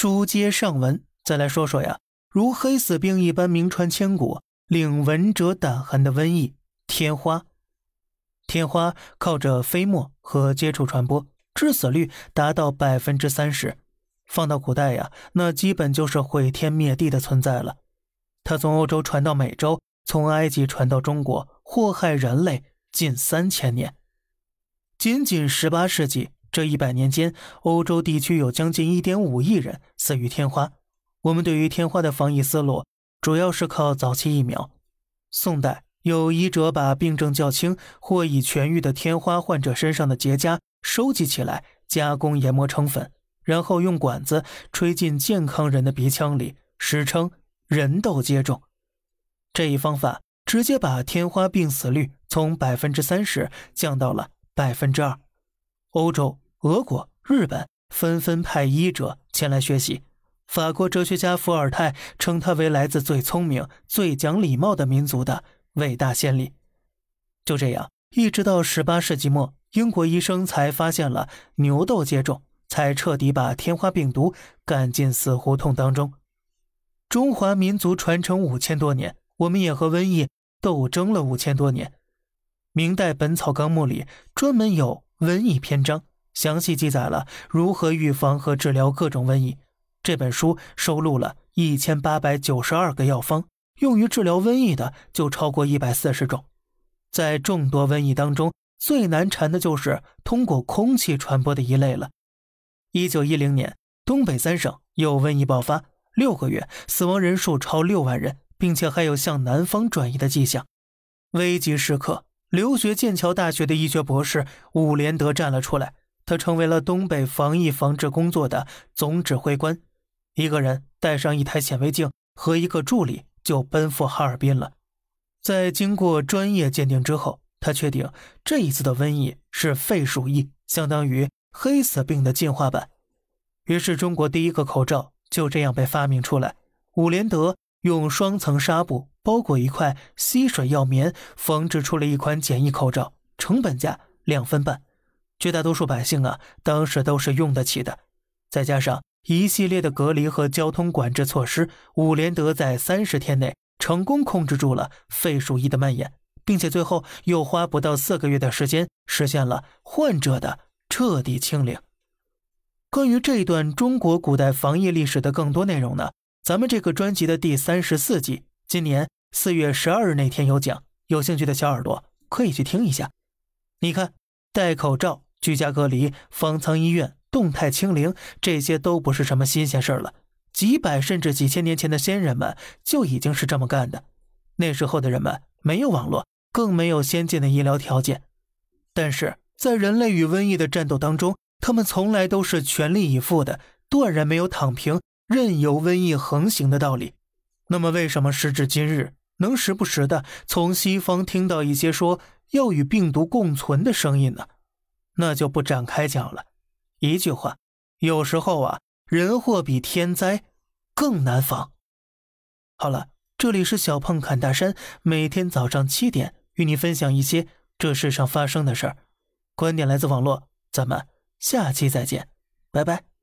书接上文，再来说说呀，如黑死病一般名传千古、令闻者胆寒的瘟疫——天花。天花靠着飞沫和接触传播，致死率达到百分之三十。放到古代呀，那基本就是毁天灭地的存在了。它从欧洲传到美洲，从埃及传到中国，祸害人类近三千年。仅仅十八世纪这一百年间，欧洲地区有将近一点五亿人死于天花。我们对于天花的防疫思路，主要是靠早期疫苗。宋代。有医者把病症较轻或已痊愈的天花患者身上的结痂收集起来，加工研磨成粉，然后用管子吹进健康人的鼻腔里，史称“人痘接种”。这一方法直接把天花病死率从百分之三十降到了百分之二。欧洲、俄国、日本纷纷派医者前来学习。法国哲学家伏尔泰称他为来自最聪明、最讲礼貌的民族的。伟大先例，就这样，一直到十八世纪末，英国医生才发现了牛痘接种，才彻底把天花病毒赶进死胡同当中。中华民族传承五千多年，我们也和瘟疫斗争了五千多年。明代《本草纲目》里专门有瘟疫篇章，详细记载了如何预防和治疗各种瘟疫。这本书收录了一千八百九十二个药方。用于治疗瘟疫的就超过一百四十种，在众多瘟疫当中，最难缠的就是通过空气传播的一类了。一九一零年，东北三省有瘟疫爆发，六个月死亡人数超六万人，并且还有向南方转移的迹象。危急时刻，留学剑桥大学的医学博士伍连德站了出来，他成为了东北防疫防治工作的总指挥官，一个人带上一台显微镜和一个助理。就奔赴哈尔滨了。在经过专业鉴定之后，他确定这一次的瘟疫是肺鼠疫，相当于黑死病的进化版。于是，中国第一个口罩就这样被发明出来。伍连德用双层纱布包裹一块吸水药棉，缝制出了一款简易口罩，成本价两分半。绝大多数百姓啊，当时都是用得起的。再加上。一系列的隔离和交通管制措施，伍连德在三十天内成功控制住了肺鼠疫的蔓延，并且最后又花不到四个月的时间实现了患者的彻底清零。关于这一段中国古代防疫历史的更多内容呢？咱们这个专辑的第三十四集，今年四月十二日那天有讲，有兴趣的小耳朵可以去听一下。你看，戴口罩、居家隔离、方舱医院。动态清零，这些都不是什么新鲜事儿了。几百甚至几千年前的先人们就已经是这么干的。那时候的人们没有网络，更没有先进的医疗条件，但是在人类与瘟疫的战斗当中，他们从来都是全力以赴的，断然没有躺平、任由瘟疫横行的道理。那么，为什么时至今日，能时不时的从西方听到一些说要与病毒共存的声音呢？那就不展开讲了。一句话，有时候啊，人祸比天灾更难防。好了，这里是小胖侃大山，每天早上七点与你分享一些这世上发生的事儿，观点来自网络，咱们下期再见，拜拜。